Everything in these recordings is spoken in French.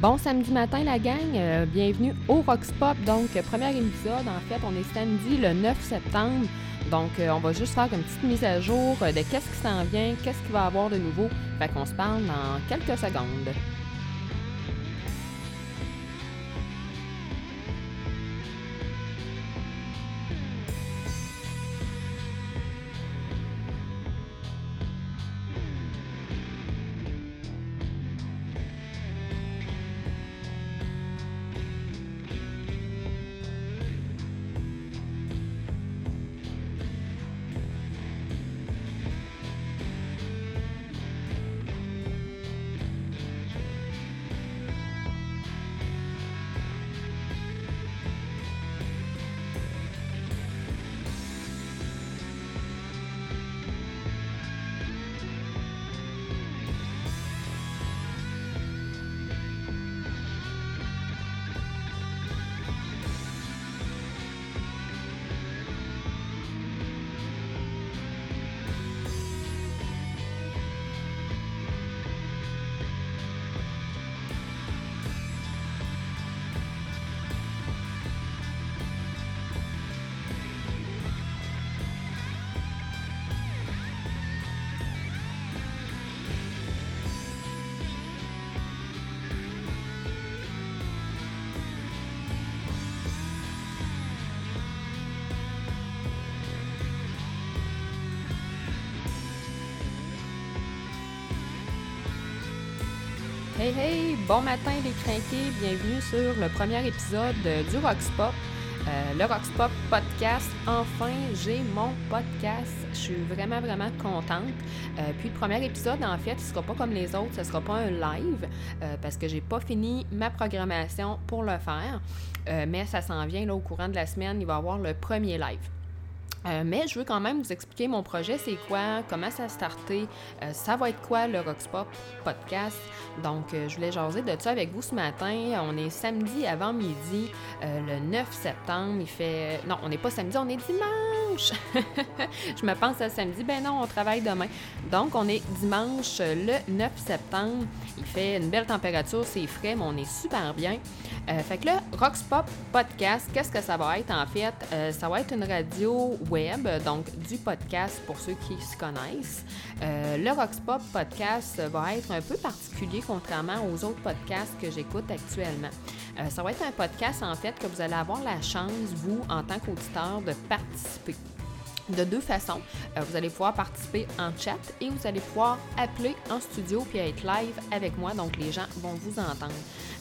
Bon samedi matin la gang, euh, bienvenue au Rox Pop. Donc, premier épisode, en fait, on est samedi le 9 septembre. Donc, euh, on va juste faire une petite mise à jour de qu'est-ce qui s'en vient, qu'est-ce qu'il va y avoir de nouveau. Fait qu'on se parle dans quelques secondes. Hey bon matin les crinqués, bienvenue sur le premier épisode du Roxpop. Euh, le Roxpop podcast, enfin j'ai mon podcast, je suis vraiment vraiment contente. Euh, puis le premier épisode en fait, ce sera pas comme les autres, ce sera pas un live euh, parce que j'ai pas fini ma programmation pour le faire, euh, mais ça s'en vient là au courant de la semaine, il va y avoir le premier live. Euh, mais je veux quand même vous expliquer mon projet, c'est quoi, comment ça a starté, euh, ça va être quoi le Roxpop podcast? Donc, euh, je voulais jaser de ça avec vous ce matin. On est samedi avant midi, le 9 septembre. Il fait. Non, on n'est pas samedi, on est dimanche. je me pense à samedi. Ben non, on travaille demain. Donc, on est dimanche le 9 septembre. Il fait une belle température, c'est frais, mais on est super bien. fait que là, Roxpop podcast, qu'est-ce que ça va être en fait? ça va être une radio web, donc du podcast pour ceux qui se connaissent. Euh, le Roxpop podcast va être un peu particulier contrairement aux autres podcasts que j'écoute actuellement. Euh, ça va être un podcast en fait que vous allez avoir la chance, vous, en tant qu'auditeur, de participer de deux façons. Euh, vous allez pouvoir participer en chat et vous allez pouvoir appeler en studio puis être live avec moi, donc les gens vont vous entendre.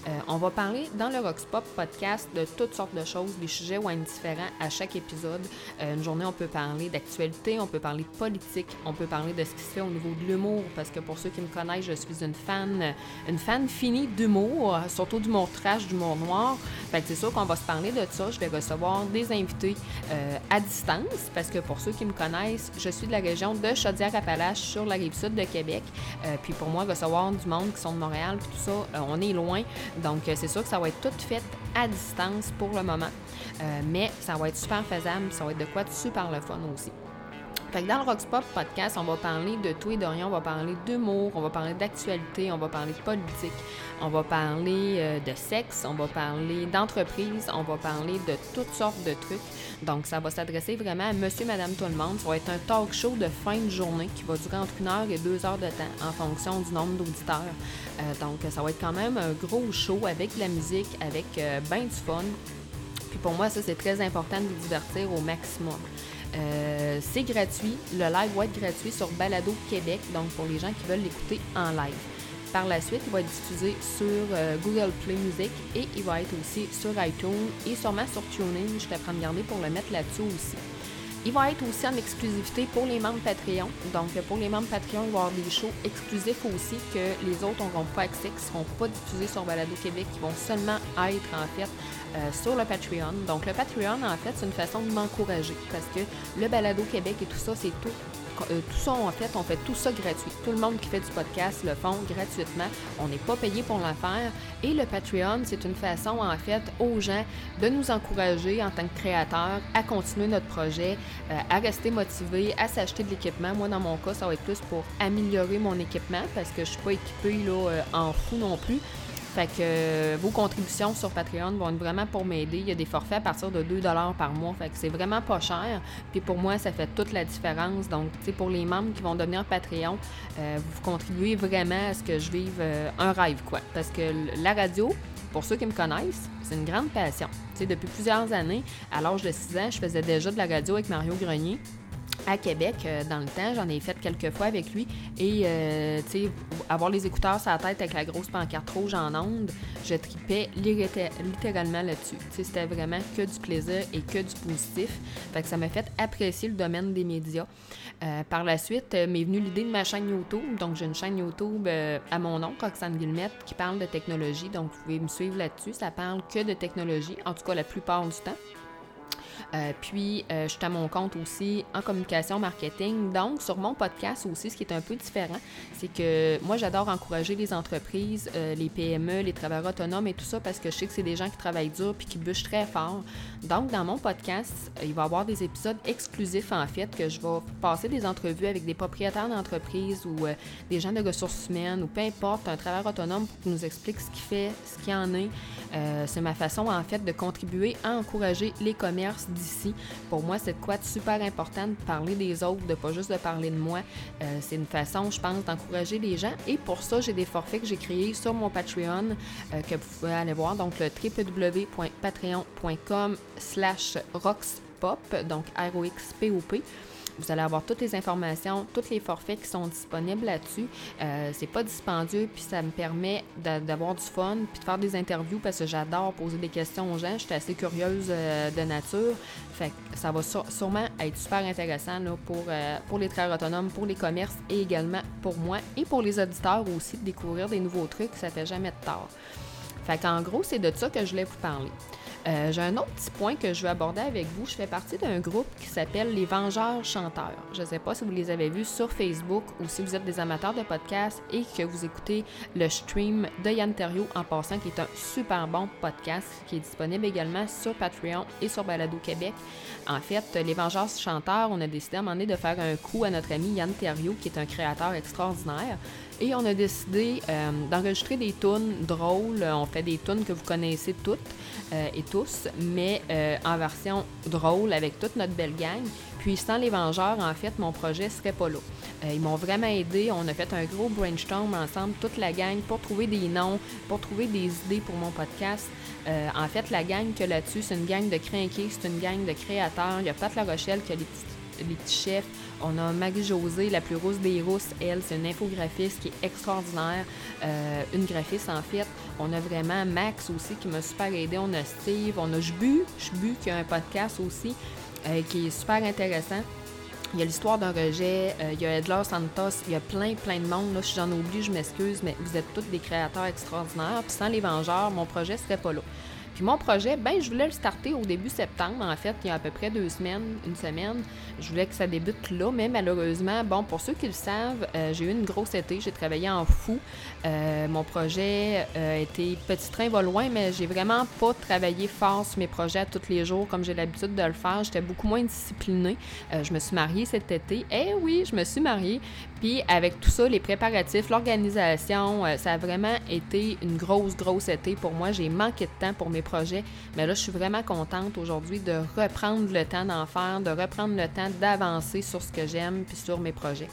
Euh, on va parler dans le Roxpop podcast de toutes sortes de choses. Les sujets vont être différents à chaque épisode. Euh, une journée, on peut parler d'actualité, on peut parler de politique, on peut parler de ce qui se fait au niveau de l'humour, parce que pour ceux qui me connaissent, je suis une fan, une fan finie d'humour, surtout d'humour trash, d'humour noir. Fait que c'est sûr qu'on va se parler de ça. Je vais recevoir des invités euh, à distance, parce que pour ceux qui me connaissent, je suis de la région de Chaudière-Appalaches, sur la rive sud de Québec. puis pour moi, recevoir du monde qui sont de Montréal, puis tout ça, on est loin. Donc, c'est sûr que ça va être tout fait à distance pour le moment. Euh, mais ça va être super faisable, ça va être de quoi de super le fun aussi. Fait que dans le Roxpop podcast, on va parler de tout et de rien, on va parler d'humour, on va parler d'actualité, on va parler de politique, on va parler euh, de sexe, on va parler d'entreprise, on va parler de toutes sortes de trucs. Donc, ça va s'adresser vraiment à monsieur, madame, tout le monde. Ça va être un talk show de fin de journée qui va durer entre une heure et deux heures de temps en fonction du nombre d'auditeurs. Euh, donc, ça va être quand même un gros show avec de la musique, avec euh, ben du fun. Puis pour moi, ça, c'est très important de vous divertir au maximum. Euh, c'est gratuit. Le live va être gratuit sur Balado Québec, donc pour les gens qui veulent l'écouter en live. Par la suite, il va être diffusé sur euh, Google Play Music et il va être aussi sur iTunes et sûrement sur TuneIn. Je t'apprends de garder pour le mettre là-dessus aussi. Il va être aussi en exclusivité pour les membres Patreon. Donc, pour les membres Patreon, il va y avoir des shows exclusifs aussi que les autres n'auront pas accès, qui ne seront pas diffusés sur Balado Québec, qui vont seulement être en fait euh, sur le Patreon. Donc, le Patreon, en fait, c'est une façon de m'encourager parce que le Balado Québec et tout ça, c'est tout tout ça, en fait, on fait tout ça gratuit. Tout le monde qui fait du podcast le font gratuitement. On n'est pas payé pour le faire. Et le Patreon, c'est une façon, en fait, aux gens de nous encourager en tant que créateurs à continuer notre projet, euh, à rester motivés, à s'acheter de l'équipement. Moi, dans mon cas, ça va être plus pour améliorer mon équipement parce que je suis pas équipée euh, en fou non plus. Fait que euh, vos contributions sur Patreon vont être vraiment pour m'aider. Il y a des forfaits à partir de 2 par mois. Fait que c'est vraiment pas cher. Puis pour moi, ça fait toute la différence. Donc, tu sais, pour les membres qui vont devenir Patreon, euh, vous contribuez vraiment à ce que je vive euh, un rêve, quoi. Parce que la radio, pour ceux qui me connaissent, c'est une grande passion. Tu sais, depuis plusieurs années, à l'âge de 6 ans, je faisais déjà de la radio avec Mario Grenier à Québec euh, dans le temps. J'en ai fait quelques fois avec lui. Et, euh, tu sais, avoir les écouteurs sur la tête avec la grosse pancarte rouge en onde, je tripais littéralement là-dessus. Tu sais, c'était vraiment que du plaisir et que du positif. Fait ça m'a fait apprécier le domaine des médias. Euh, par la suite, m'est venue l'idée de ma chaîne YouTube. Donc, j'ai une chaîne YouTube à mon nom, Roxane Guillemette, qui parle de technologie. Donc, vous pouvez me suivre là-dessus. Ça parle que de technologie, en tout cas la plupart du temps. Euh, puis, euh, je suis à mon compte aussi en communication marketing. Donc, sur mon podcast aussi, ce qui est un peu différent, c'est que moi, j'adore encourager les entreprises, euh, les PME, les travailleurs autonomes et tout ça parce que je sais que c'est des gens qui travaillent dur puis qui bûchent très fort. Donc, dans mon podcast, il va y avoir des épisodes exclusifs en fait que je vais passer des entrevues avec des propriétaires d'entreprises ou des gens de ressources humaines ou peu importe, un travailleur autonome pour qu'il nous explique ce qu'il fait, ce qu'il en est. c'est ma façon en fait de contribuer à encourager les commerces d'ici. Pour moi, c'est quoi de super important de parler des autres, de pas juste de parler de moi. Euh, c'est une façon, je pense, d'encourager les gens. Et pour ça, j'ai des forfaits que j'ai créés sur mon Patreon euh, que vous pouvez aller voir. Donc, le www.patreon.com slash roxpop, donc R-O-X-P-O-P. Vous allez avoir toutes les informations, tous les forfaits qui sont disponibles là-dessus. Euh, c'est pas dispendieux, puis ça me permet d'avoir du fun, puis de faire des interviews parce que j'adore poser des questions aux gens. Je suis assez curieuse euh, de nature. Fait que ça va sûrement être super intéressant là, pour, euh, pour les travailleurs autonomes, pour les commerces et également pour moi et pour les auditeurs aussi de découvrir des nouveaux trucs. Ça fait jamais de tard. Fait qu'en gros, c'est de ça que je voulais vous parler. Euh, j'ai un autre petit point que je veux aborder avec vous. Je fais partie d'un groupe qui s'appelle Les Vengeurs Chanteurs. Je ne sais pas si vous les avez vus sur Facebook ou si vous êtes des amateurs de podcasts et que vous écoutez le stream de Yann Terrio en passant, qui est un super bon podcast qui est disponible également sur Patreon et sur Balado Québec. En fait, Les Vengeurs Chanteurs, on a décidé à un moment donné de faire un coup à notre ami Yann Terrio, qui est un créateur extraordinaire. Et on a décidé euh, d'enregistrer des tunes drôles. On fait des tunes que vous connaissez toutes euh, et tous, mais euh, en version drôle avec toute notre belle gang. Puis sans les Vengeurs, en fait, mon projet serait pas là. ils m'ont vraiment aidé. On a fait un gros brainstorm ensemble, toute la gang, pour trouver des noms, pour trouver des idées pour mon podcast. en fait, la gang que là-dessus, c'est une gang de crinqués, c'est une gang de créateurs. Il y a Pat La Rochelle qui a les les petits chefs. On a Marie-Josée, la plus rousse des rousses. Elle, c'est une infographiste qui est extraordinaire. Euh, une graphiste, en fait. On a vraiment Max aussi qui m'a super aidé. On a Steve. On a Jbu. Jbu qui a un podcast aussi euh, qui est super intéressant. Il y a l'histoire d'un rejet, euh, il y a Edler Santos, il y a plein, plein de monde. Là, si j'en oublie, je m'excuse, mais vous êtes tous des créateurs extraordinaires. Puis sans les Vengeurs, mon projet serait pas là. Puis mon projet, ben, je voulais le starter au début septembre, en fait, il y a à peu près deux semaines, une semaine. Je voulais que ça débute là, mais malheureusement, bon, pour ceux qui le savent, euh, j'ai eu une grosse été, j'ai travaillé en fou. Euh, mon projet euh, était petit train va loin, mais j'ai vraiment pas travaillé fort sur mes projets tous les jours comme j'ai l'habitude de le faire. J'étais beaucoup moins disciplinée. je me suis mariée cet été. Eh oui, je me suis mariée. Puis avec tout ça, les préparatifs, l'organisation, ça a vraiment été une grosse, grosse été pour moi. J'ai manqué de temps pour mes projet. Mais là, je suis vraiment contente aujourd'hui de reprendre le temps d'en faire, de reprendre le temps d'avancer sur ce que j'aime puis sur mes projets.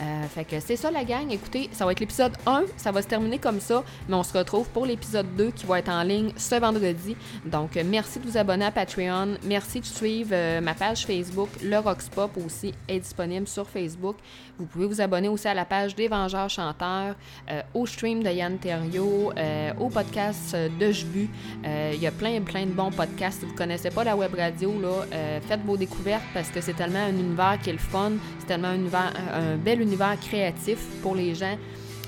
Euh, fait que c'est ça la gang. Écoutez, ça va être l'épisode 1. Ça va se terminer comme ça. Mais on se retrouve pour l'épisode 2 qui va être en ligne ce vendredi. Donc, euh, merci de vous abonner à Patreon. Merci de suivre euh, ma page Facebook. Le Roxpop aussi est disponible sur Facebook. Vous pouvez vous abonner aussi à la page des Vengeurs Chanteurs, au stream de Yann Terrio, au podcast de Jbu. Il y a plein, plein de bons podcasts. Si vous ne connaissez pas la web radio, là, faites vos découvertes parce que c'est tellement un univers qui est le fun. C'est tellement un, bel univers créatif pour les gens.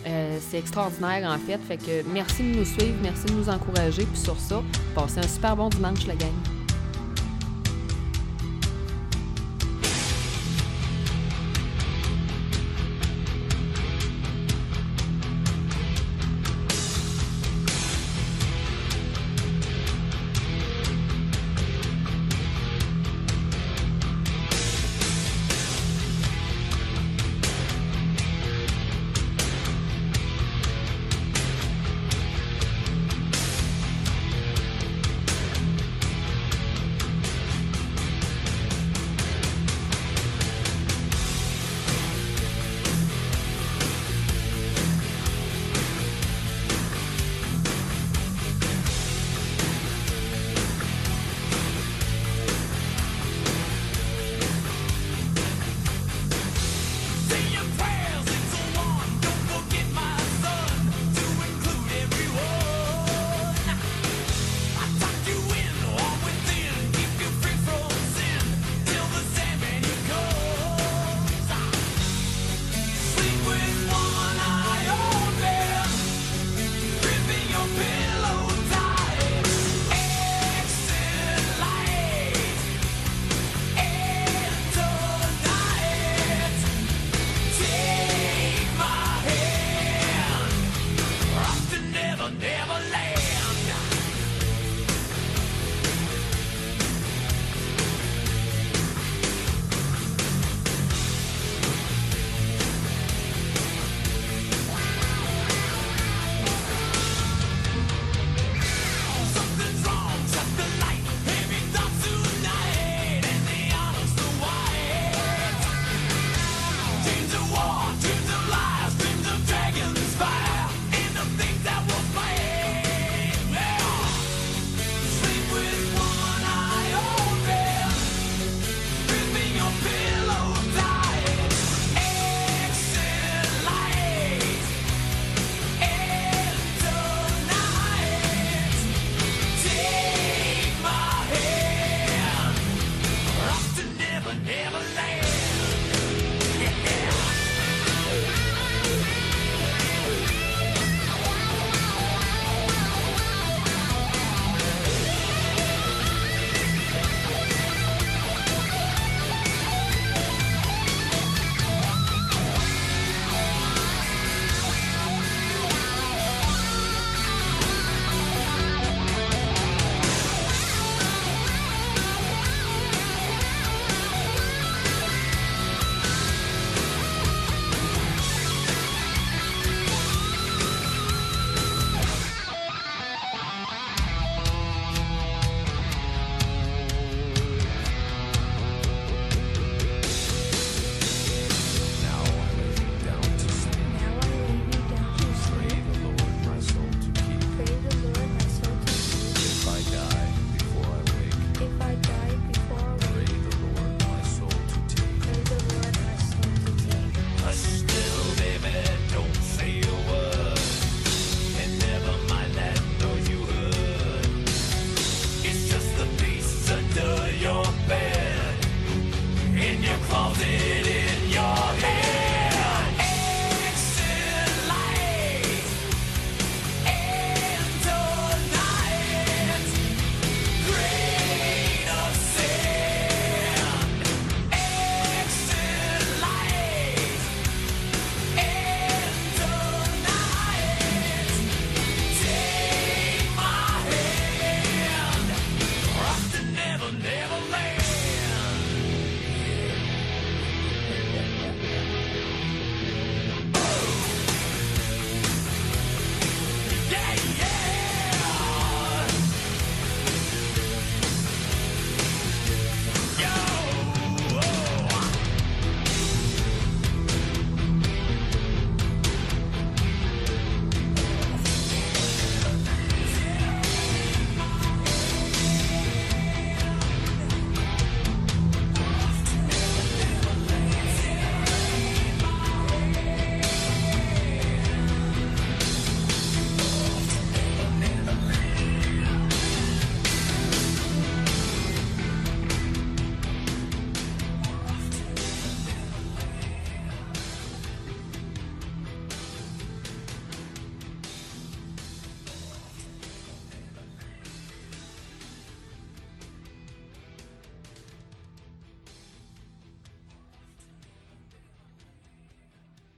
Euh, c'est extraordinaire en fait. Fait que merci de nous suivre, merci de nous encourager. Puis sur ça, passez un super bon dimanche, la gang.